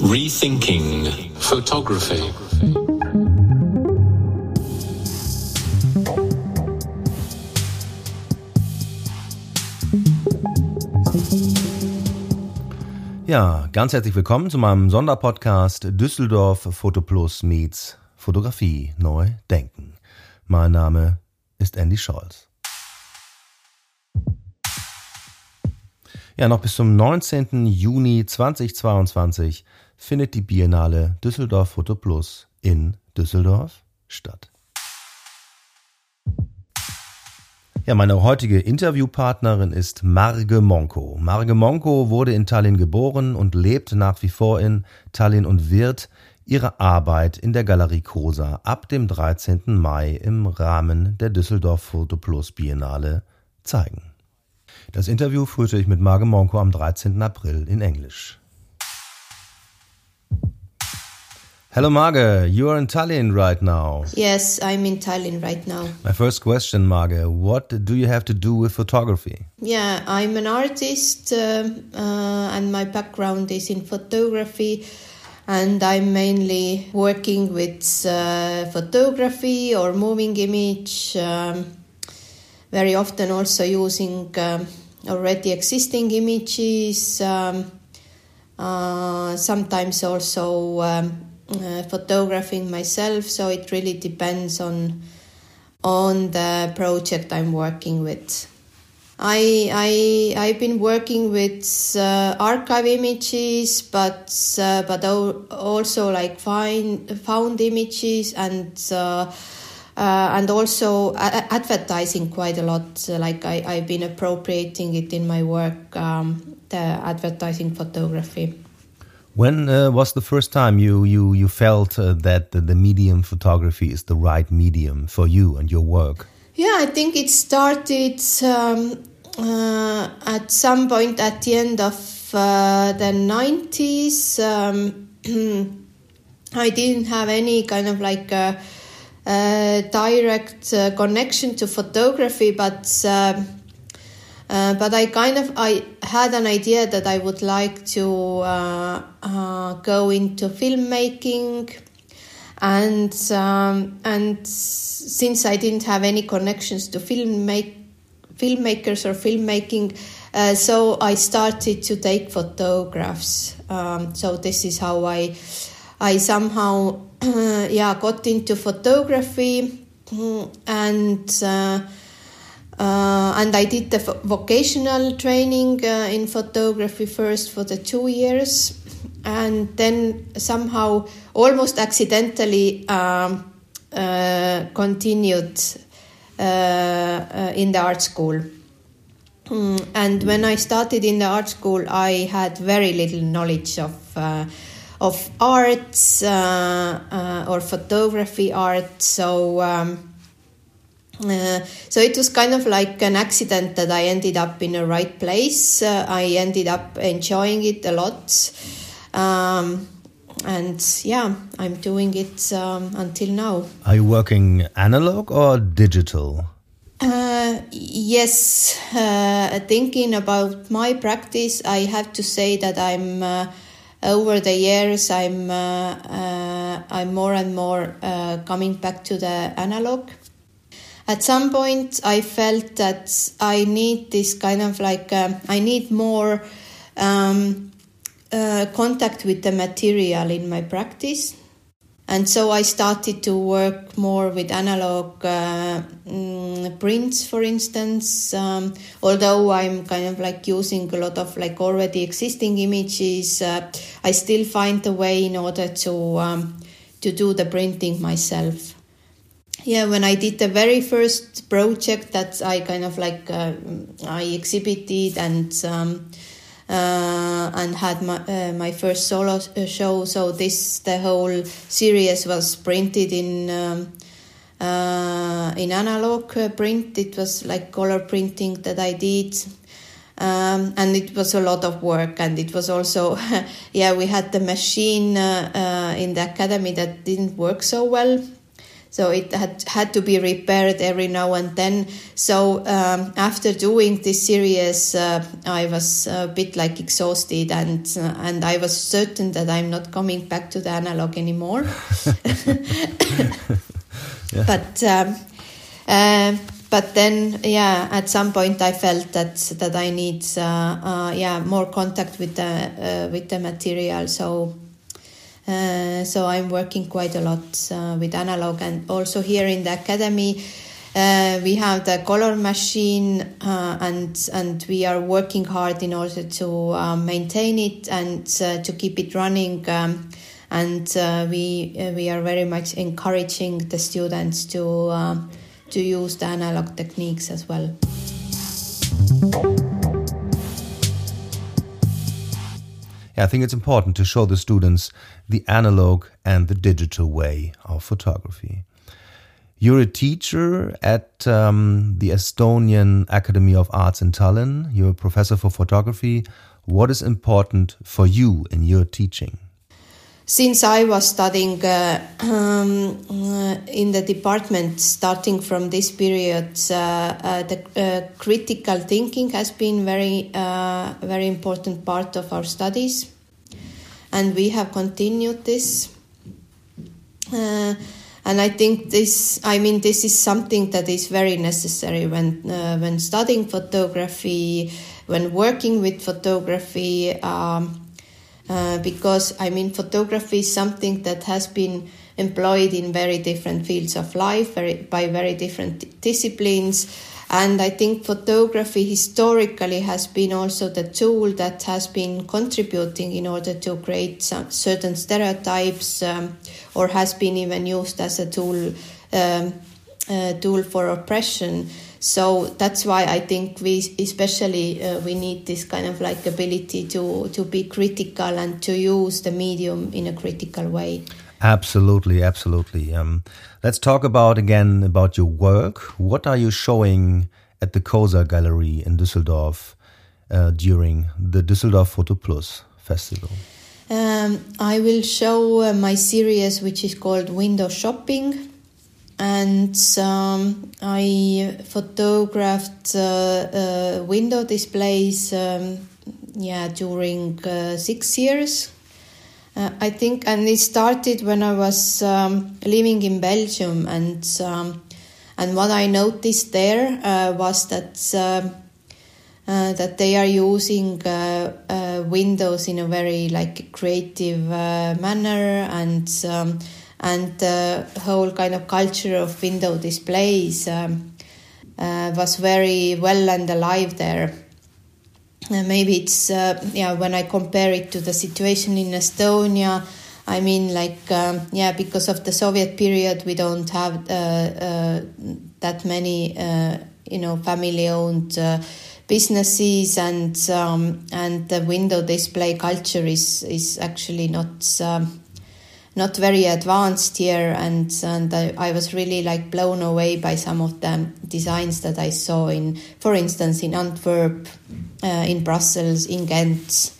Rethinking photography. Ja, ganz herzlich willkommen zu meinem Sonderpodcast Düsseldorf Fotoplus meets Fotografie neu denken. Mein Name ist Andy Scholz. Ja, noch bis zum 19. Juni 2022 findet die Biennale Düsseldorf Fotoplus in Düsseldorf statt. Ja, meine heutige Interviewpartnerin ist Marge Monko. Marge Monko wurde in Tallinn geboren und lebt nach wie vor in Tallinn und wird ihre Arbeit in der Galerie Cosa ab dem 13. Mai im Rahmen der Düsseldorf Photo Plus Biennale zeigen. Das Interview führte ich mit Marge Monko am 13. April in Englisch. Hello, Marge. You are in Tallinn right now. Yes, I'm in Tallinn right now. My first question, Marge, what do you have to do with photography? Yeah, I'm an artist uh, uh, and my background is in photography. And I'm mainly working with uh, photography or moving image, um, very often also using um, already existing images, um, uh, sometimes also um, uh, photographing myself. So it really depends on on the project I'm working with. I I I've been working with uh, archive images, but uh, but also like find found images and. Uh, uh and also advertising quite a lot. like I, I've been appropriating it in my work, um, the advertising photography. When uh, was the first time you you you felt uh, that the, the, medium photography is the right medium for you and your work? Yeah, I think it started um, uh, at some point at the end of uh, the nineties. Um, I didn't have any kind of like direct uh, connection to photography, but um, uh, but I kind of I had an idea that I would like to uh, uh, go into filmmaking, and um, and since I didn't have any connections to film make, filmmakers or filmmaking, uh, so I started to take photographs. Um, so this is how I I somehow yeah got into photography and uh, and I did the vocational training uh, in photography first for the two years, and then somehow, almost accidentally, um, uh, continued uh, uh, in the art school. Mm, and when I started in the art school, I had very little knowledge of uh, of art or photography art. So. Um, uh, so it was kind of like an accident that I ended up in the right place. Uh, I ended up enjoying it a lot. Um, and yeah, I'm doing it um, until now. Are you working analog or digital? Uh, yes, uh, thinking about my practice, I have to say that I'm uh, over the years I'm I'm more and more coming back to the analog at some point I felt that I need this kind of like uh, I need more um, uh, contact with the material in my practice. And so I started to work more with analog uh, mm, prints, for instance. Um, although I'm kind of like using a lot of like already existing images, uh, I still find a way in order to um, to do the printing myself yeah when i did the very first project that i kind of like uh, i exhibited and um, uh, and had my uh, my first solo uh, show. So this the whole series was printed in um, uh, in analog uh, print. It was like color printing that i did. Um, and it was a lot of work. And it was also yeah we had the machine in the academy that didn't work so well so it had had to be repaired every now and then. So um, after doing this series, uh, I was a bit like exhausted, and uh, and I was certain that I'm not coming back to the analog anymore. yeah. But. Um, uh, but then, yeah, at some point I felt that that I need, uh, uh, yeah, more contact with the uh, with the material. So uh, so I'm working quite a lot uh, with analog, and also here in the academy, uh, we have the color machine, uh, and and we are working hard in order to uh, maintain it and to keep it running. Um, and we we are very much encouraging the students to to use the analog techniques as well. I think it's important to show the students the analog and the digital way of photography. You're a teacher at um, the Estonian Academy of Arts in Tallinn. You're a professor for photography. What is important for you in your teaching? Since I was studying uh, um, uh, in the department, starting from this period, uh, uh the uh, critical thinking has been very, uh, very important part of our studies and we have continued this. And I think this, I mean, this is something that is very necessary when when studying photography, when working with photography, um, uh, because I mean, photography is something that has been employed in very different fields of life, very, by very different disciplines and I think photography historically has been also the tool that has been contributing in order to create some certain stereotypes um, or has been even used as a tool, um, tool for oppression. So that's why I think we, especially, uh, we need this kind of like ability to to be critical and to use the medium in a critical way. Absolutely, absolutely. Um, let's talk about again about your work. What are you showing at the Cosar Gallery in Düsseldorf uh, during the Düsseldorf Photo Plus Festival? Um, I will show uh, my series, which is called Window Shopping, and um, I photographed uh, uh window displays. Um, yeah, during uh, six years uh, I think, and it started when I was um, living in Belgium, and um, and what I noticed there uh, was that um, uh, that they are using Windows in a very like creative manner, and um, and the whole kind of culture of window displays um, was very well and alive there. Uh, maybe it's uh, yeah when I compare it to the situation in Estonia. I mean, like um, yeah, because of the Soviet period, we don't have uh, uh that many uh, you know family-owned businesses, and um, and the window display culture is is actually not. Um, not very advanced here and and I, I, was really like blown away by some of the designs that I saw in for instance in Antwerp uh, in Brussels in Ghent.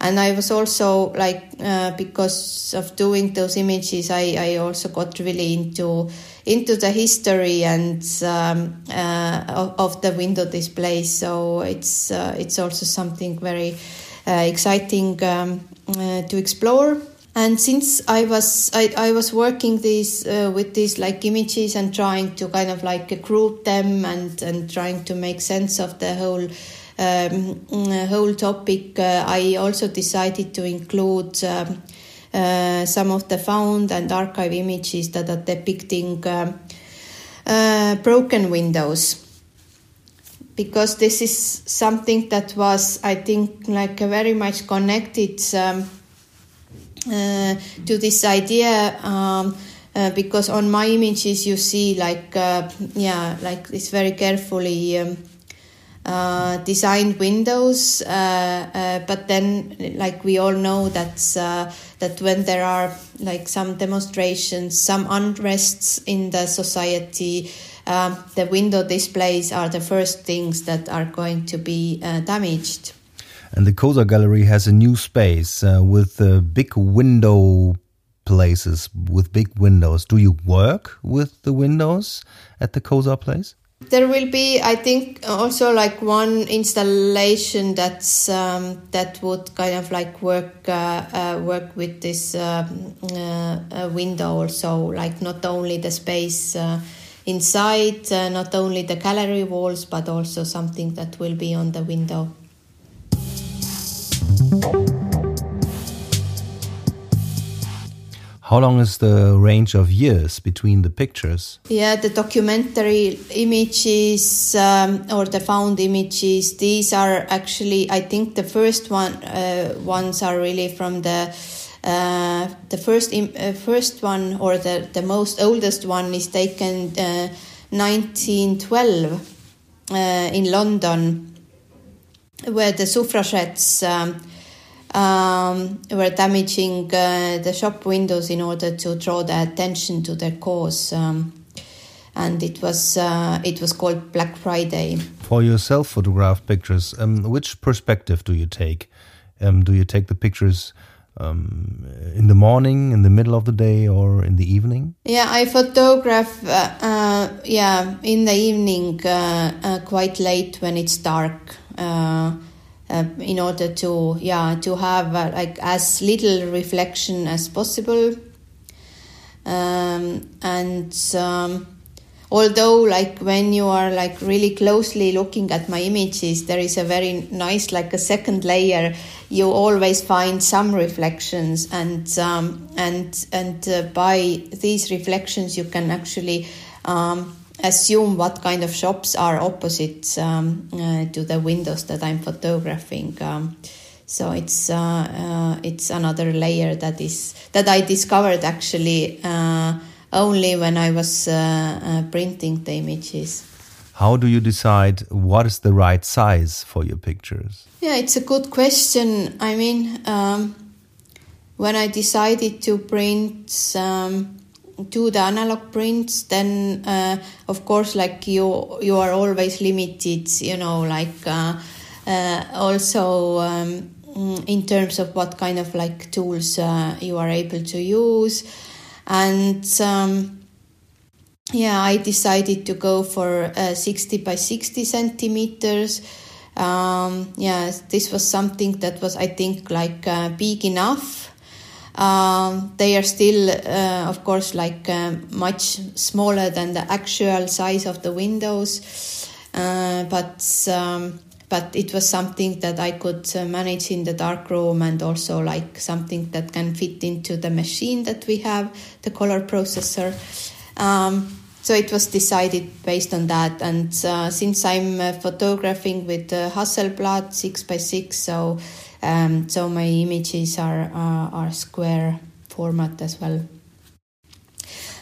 And I was also like uh, because of doing those images I, I also got really into into the history and um, uh, of, of, the window display. So it's uh, it's also something very uh, exciting um, uh, to explore and since I was I, I was working these uh, with these like images and trying to kind of like group them and and trying to make sense of the whole um, uh, whole topic, uh, I also decided to include. Um, uh, some of the found and archive images that are depicting um, uh, broken windows because this is something that was i think like very much connected um, to this idea um, uh, because on my images you see like uh, yeah like it's very carefully um, uh, designed windows uh, uh, but then like we all know that that when there are like some demonstrations some unrests in the society um, the window displays are the first things that are going to be damaged and the Cosar Gallery has a new space uh, with a big window places with big windows. Do you work with the windows at the Cosar place? There will be, I think, also like one installation that's um, that would kind of like work uh, uh, work with this um, uh, window also, like not only the space uh, inside, uh, not only the gallery walls, but also something that will be on the window. How long is the range of years between the pictures? Yeah, the documentary images um, or the found images, these are actually, I think the first one uh, ones are really from the uh, the first uh, first one or the, the most oldest one is taken 1912 uh, uh, in London, where the suffragettes. Um, um, were damaging uh, the shop windows in order to draw the attention to their cause. Um, and it was uh, it was called Black Friday. For your self-photographed pictures, um, which perspective do you take? Um, do you take the pictures um, in the morning, in the middle of the day, or in the evening? Yeah, I photograph. Uh, uh yeah, in the evening, uh, uh, quite late when it's dark uh, in order to yeah to have uh, like as little reflection as possible. Um, and um, although like when you are like really closely looking at my images there is a very nice like a second layer. You always find some reflections and um, and and uh, by these reflections you can actually um, assume what kind of shops are opposite um, uh, to the windows that I'm photographing. Um, so it's uh, uh, it's another layer that is that I discovered actually uh, only when I was uh, uh, printing the images. How do you decide what is the right size for your pictures? Yeah, it's a good question. I mean, um, when I decided to print um, do the analog prints then uh, of course like you you are always limited you know like uh, uh, also um, in terms of what kind of like tools uh, you are able to use. And um, yeah i decided to go for uh, 60 by 60 centimeters. Um, yeah this was something that was i think like uh, big enough um, they are still, uh, of course, like uh, much smaller than the actual size of the windows, uh, but um, but it was something that I could uh, manage in the dark room and also like something that can fit into the machine that we have, the color processor. Um, so it was decided based on that, and uh, since I'm uh, photographing with Hasselblad six by six, so um, so my images are, are, are square format as well.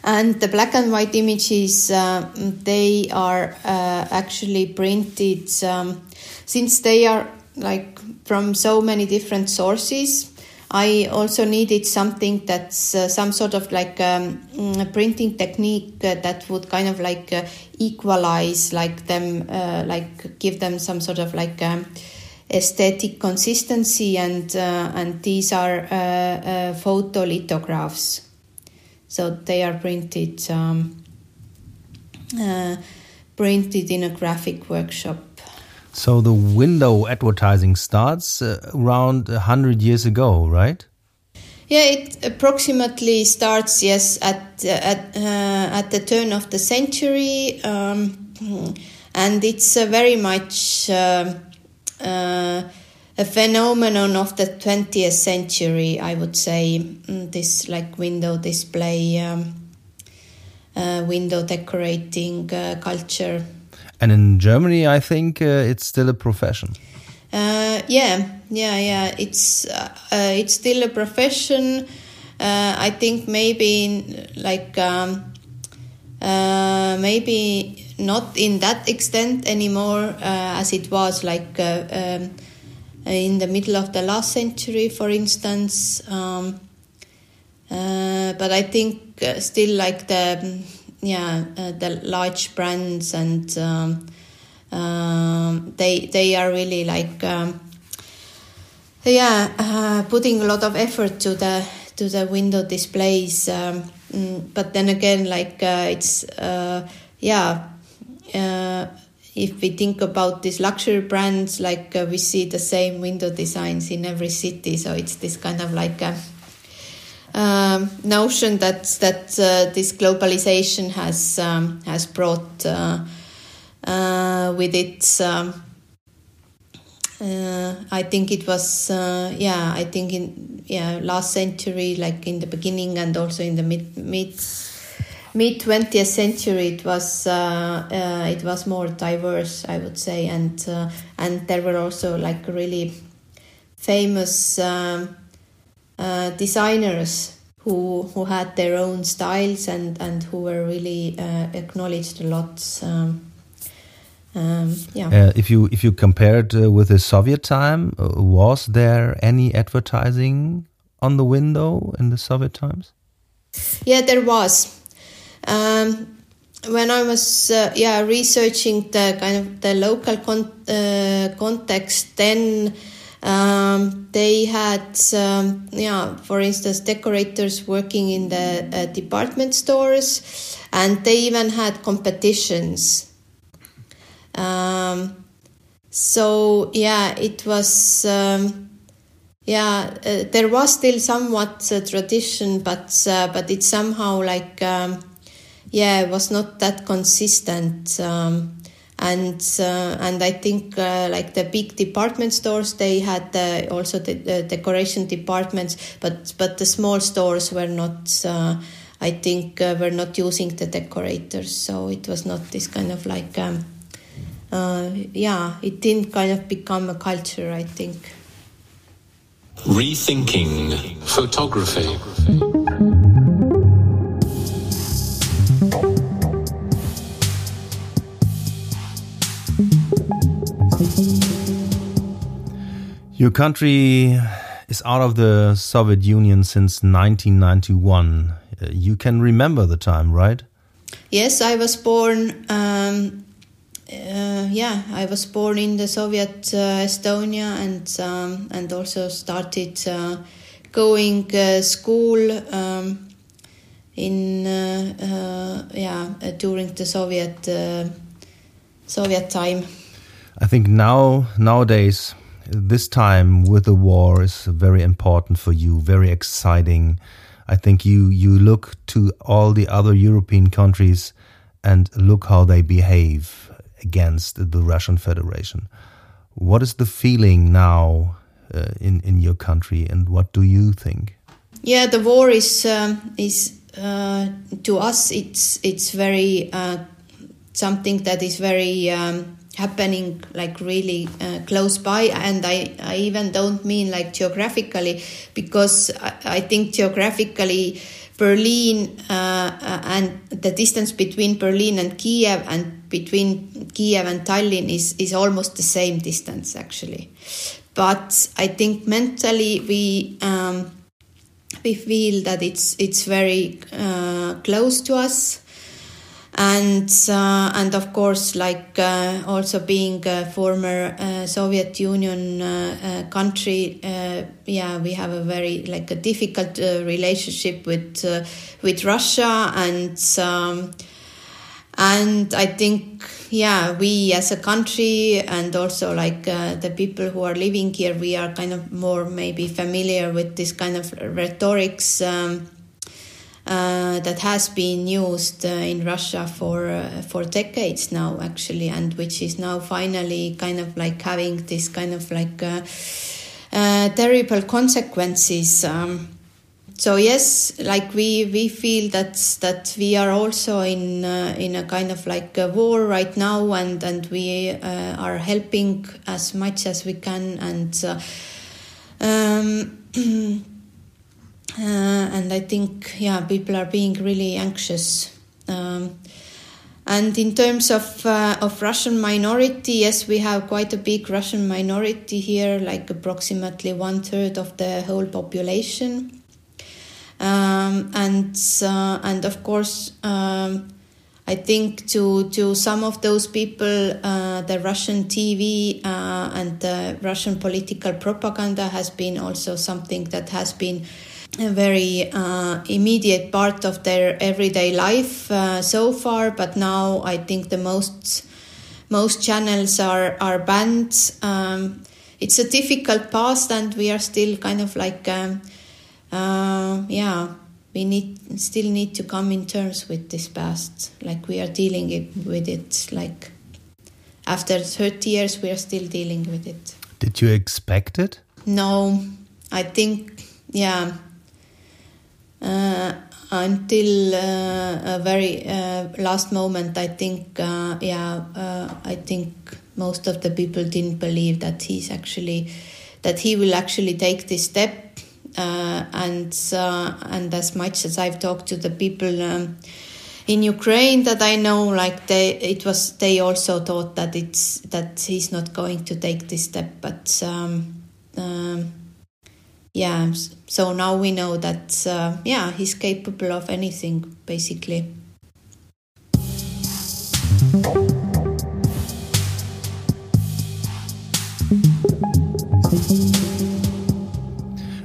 And the black and white images, uh, they are uh, actually printed um, since they are like from so many different sources. I also needed something that's uh, some sort of like um, mm, printing technique uh, that would kind of like uh, equalize like them, uh, like give them some sort of like um, aesthetic consistency, and uh, and these are uh, uh, photolithographs. So they are printed um, printed in a graphic workshop. So the window advertising starts uh, around a hundred years ago, right? Yeah, it approximately starts yes at uh, at uh, at the turn of the century, um, and it's very much. Uh, a phenomenon of the 20th century, I would say. Mm, this like window display, um, uh, window decorating uh, culture. And in Germany, I think uh, it's still a profession. Uh, yeah, yeah, yeah. It's uh, it's still a profession. I think maybe in, like um, maybe not in that extent anymore uh, as it was like uh, um, in the middle of the last century, for instance. Um, uh, but I think still like the yeah the large brands and um, um they they are really like um, yeah uh, putting a lot of effort to the to the window displays. Um, mm, but then again, like uh, it's uh, yeah. Uh, if we think about these luxury brands, like uh, we see the same window designs in every city, so it's this kind of like a um, notion that that uh, this globalization has um, has brought uh, uh, with it. Um, uh, I think it was yeah. I think in yeah last century, like in the beginning, and also in the mid mid mid twentieth century, it was uh, it was more diverse, I would say, and and there were also like really famous. Um, uh, designers who who had their own styles and and who were really uh, acknowledged a lot. Um, um, yeah. Uh, if you if you compared uh, with the Soviet time, uh, was there any advertising on the window in the Soviet times? Yeah, there was. Um, when I was uh, yeah researching the kind of the local con context, then um, they had, um, yeah, for instance, decorators working in the uh, department stores, and they even had competitions. Um, so yeah, it was. Um, yeah, uh, there was still somewhat a tradition, but uh, but it somehow like um, yeah, it was not that consistent. Um, and uh, and I think uh, like the big department stores they had also the, the, decoration departments, but but the small stores were not. Uh, I think uh, were not using the decorators, so it was not this kind of like. Um, uh, yeah, it didn't kind of become a culture. I think. Rethinking photography. Your country is out of the Soviet Union since 1991. Uh, you can remember the time, right? Yes, I was born. Um, uh, yeah, I was born in the Soviet uh, Estonia and um, and also started uh, going uh, school um, in uh, yeah during the Soviet Soviet time. I think now nowadays this time with the war is very important for you, very exciting. I think you you look to all the other European countries and look how they behave against the Russian Federation. What is the feeling now uh, in in your country, and what do you think? Yeah, the war is um, is uh, to us it's it's very uh, something that is very um, happening like really uh, close by. And I, I even don't mean like geographically because I, I think geographically Berlin uh, uh, and the distance between Berlin and Kiev and between Kiev and Tallinn is, is almost the same distance actually. But I think mentally we um, we feel that it's it's very uh, close to us and uh, and of course like uh, also being a former uh, Soviet Union uh, uh, country uh, yeah we have a very like a difficult relationship with with Russia. And um, and I think yeah we as a country and also like the people who are living here we are kind of more maybe familiar with this kind of rhetorics um, uh, that has been used uh, in Russia for uh, for decades now, actually, and which is now finally kind of like having this kind of like uh, uh, terrible consequences. Um, so yes, like we we feel that that we are also in in a kind of like a war right now, and and we are helping as much as we can, and. Um, uh, and I think yeah people are being really anxious. Um, and in terms of uh, of Russian minority, yes, we have quite a big Russian minority here, like approximately one third of the whole population. Um, and uh, and of course, um, I think to to some of those people, uh, the Russian TV uh, and the Russian political propaganda has been also something that has been a very uh, immediate part of their everyday life uh, so far. But now I think the most most channels are are banned. Um, it's a difficult past, and we are still kind of like um, uh, yeah. We need still need to come in terms with this past, like we are dealing it, with it. Like after thirty years, we are still dealing with it. Did you expect it? No, I think yeah until uh, a very uh, last moment, I think, uh, yeah, uh, I think most of the people didn't believe that he's actually, that he will actually take this step. Uh, and and as much as I've talked to the people um, in Ukraine that I know, like they, it was, they also thought that it's that he's not going to take this step, but. Um, um, yeah, so now we know that uh, yeah he's capable of anything basically.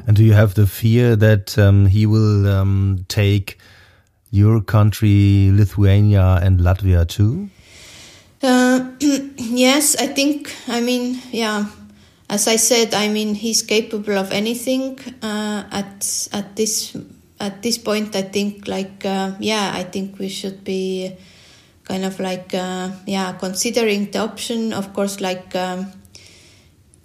And do you have the fear that um, he will um, take your country, Lithuania and Latvia too? Uh, yes, I think. I mean, yeah, as I said, I mean he's capable of anything. Uh, at at this at this point, I think like uh, yeah, I think we should be kind of like uh, yeah considering the option. Of course, like um,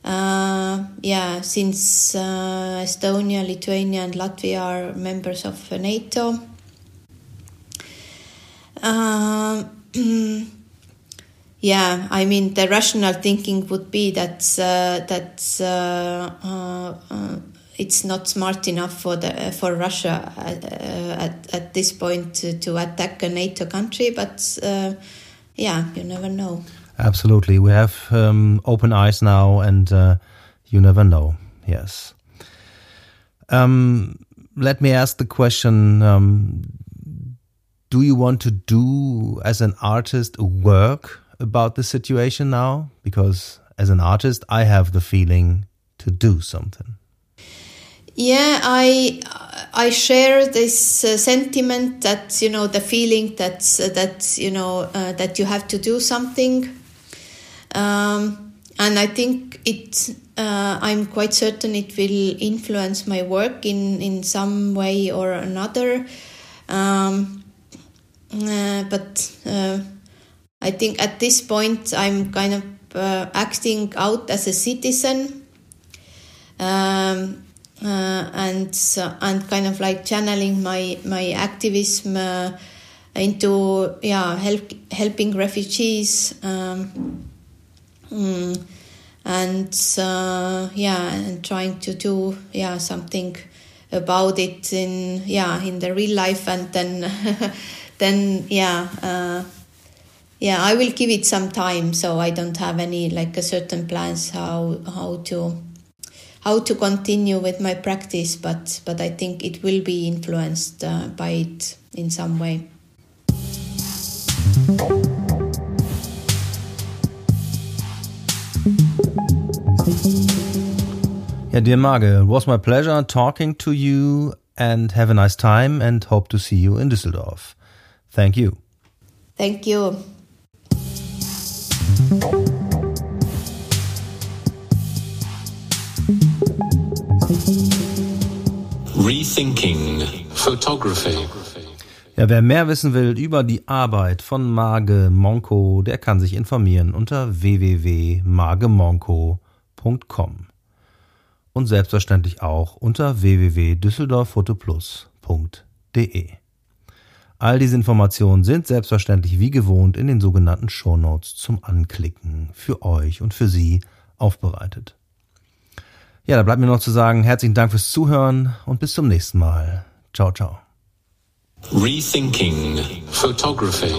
uh, yeah, since uh, Estonia, Lithuania, and Latvia are members of NATO. Yeah, I mean the rational thinking would be that uh, that uh, uh, uh it's not smart enough for the for Russia at, uh, at, at this point to, to, attack a NATO country, but yeah, you never know. Absolutely, we have um, open eyes now, and you never know. Yes. Um, let me ask the question: um, Do you want to do as an artist work? About the situation now? Because as an artist, I have the feeling to do something. Yeah, I I share this uh, sentiment that you know the feeling that uh, that you know uh, that you have to do something, um, and I think it. Uh, I'm quite certain it will influence my work in in some way or another. Um, uh, but uh, I think at this point I'm kind of uh, acting out as a citizen. Um, uh, and and kind of like channeling my my activism uh, into yeah help, helping refugees um, mm, and uh, yeah and trying to do yeah something about it in yeah in the real life and then then yeah uh, yeah i will give it some time so i don't have any like a certain plans how how to how to continue with my practice but but i think it will be influenced uh, by it in some way Yeah, dear Marge, it was my pleasure talking to you and have a nice time and hope to see you in Düsseldorf. Thank you. Thank you. Rethinking Photography. Ja, wer mehr wissen will über die Arbeit von Marge Monko, der kann sich informieren unter www.margemonko.com und selbstverständlich auch unter www.düsseldorffotoplus.de. All diese Informationen sind selbstverständlich wie gewohnt in den sogenannten Shownotes zum Anklicken für euch und für Sie aufbereitet. Ja, da bleibt mir noch zu sagen, herzlichen Dank fürs Zuhören und bis zum nächsten Mal. Ciao, ciao. Rethinking Photography.